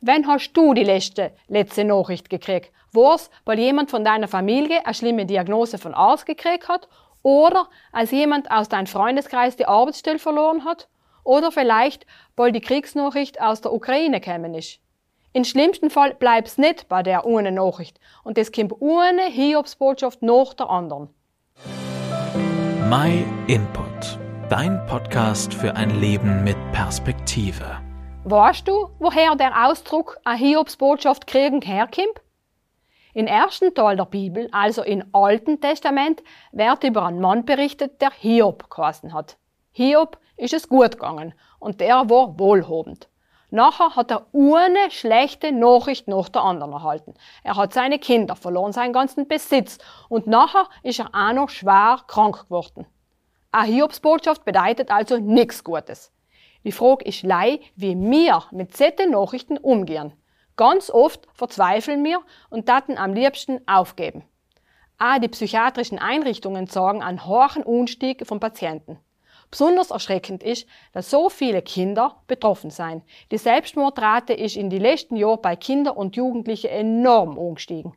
Wann hast du die letzte, letzte Nachricht gekriegt? War's, weil jemand von deiner Familie eine schlimme Diagnose von Arzt gekriegt hat? Oder als jemand aus deinem Freundeskreis die Arbeitsstelle verloren hat? Oder vielleicht, weil die Kriegsnachricht aus der Ukraine kämen ist? Im schlimmsten Fall bleibt's nicht bei der eine Nachricht und es kommt eine Hiobsbotschaft nach der anderen. My Input, dein Podcast für ein Leben mit Perspektive. Weißt du, woher der Ausdruck eine Hiobsbotschaft kriegen herkommt? Im ersten Teil der Bibel, also im Alten Testament, wird über einen Mann berichtet, der Hiob geheißen hat. Hiob ist es gut gegangen und der war wohlhabend. Nachher hat er eine schlechte Nachricht nach der anderen erhalten. Er hat seine Kinder verloren, seinen ganzen Besitz und nachher ist er auch noch schwer krank geworden. Eine Hiobsbotschaft bedeutet also nichts Gutes. Die Frage ist lei, wie wir mit solchen Nachrichten umgehen. Ganz oft verzweifeln wir und daten am liebsten aufgeben. Auch die psychiatrischen Einrichtungen sorgen einen hohen Unstieg von Patienten. Besonders erschreckend ist, dass so viele Kinder betroffen sind. Die Selbstmordrate ist in den letzten Jahren bei Kindern und Jugendlichen enorm angestiegen.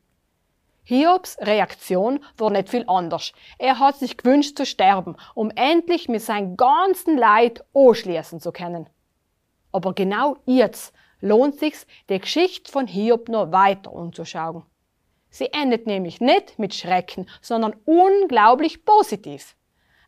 Hiobs Reaktion war nicht viel anders. Er hat sich gewünscht zu sterben, um endlich mit seinem ganzen Leid anschließen zu können. Aber genau jetzt lohnt sich's, die Geschichte von Hiob noch weiter umzuschauen. Sie endet nämlich nicht mit Schrecken, sondern unglaublich positiv.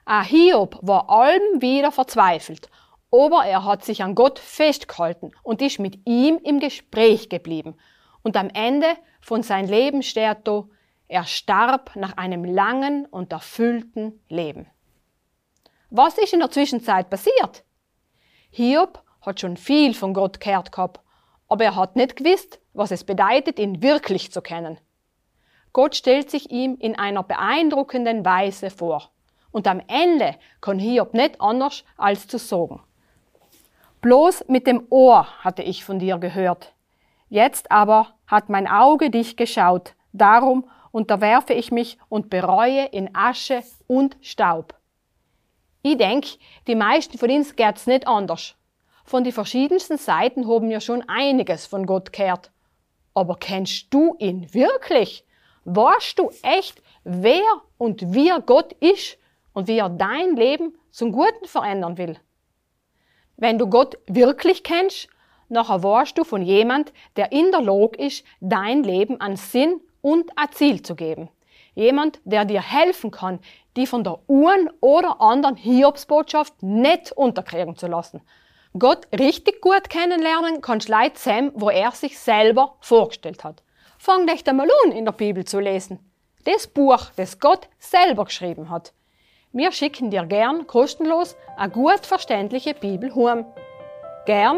Auch Hiob war allem wieder verzweifelt, aber er hat sich an Gott festgehalten und ist mit ihm im Gespräch geblieben. Und am Ende von sein Leben steht da, er starb nach einem langen und erfüllten Leben. Was ist in der Zwischenzeit passiert? Hiob hat schon viel von Gott gehört gehabt, aber er hat nicht gewusst, was es bedeutet, ihn wirklich zu kennen. Gott stellt sich ihm in einer beeindruckenden Weise vor. Und am Ende kann Hiob nicht anders als zu sagen. Bloß mit dem Ohr hatte ich von dir gehört. Jetzt aber hat mein Auge dich geschaut, darum unterwerfe ich mich und bereue in Asche und Staub. Ich denk, die meisten von uns geht's nicht anders. Von den verschiedensten Seiten haben wir schon einiges von Gott gehört. Aber kennst du ihn wirklich? Weißt du echt, wer und wie Gott ist und wie er dein Leben zum Guten verändern will. Wenn du Gott wirklich kennst, nachher weißt du von jemand, der in der Lage ist, dein Leben an Sinn und ein Ziel zu geben. Jemand, der dir helfen kann, die von der einen oder anderen Hiobsbotschaft nicht unterkriegen zu lassen. Gott richtig gut kennenlernen kannst Leute sehen, wo er sich selber vorgestellt hat. Fang dich einmal an, in der Bibel zu lesen. Das Buch, das Gott selber geschrieben hat. Wir schicken dir gern kostenlos eine gut verständliche Bibel heim. Gern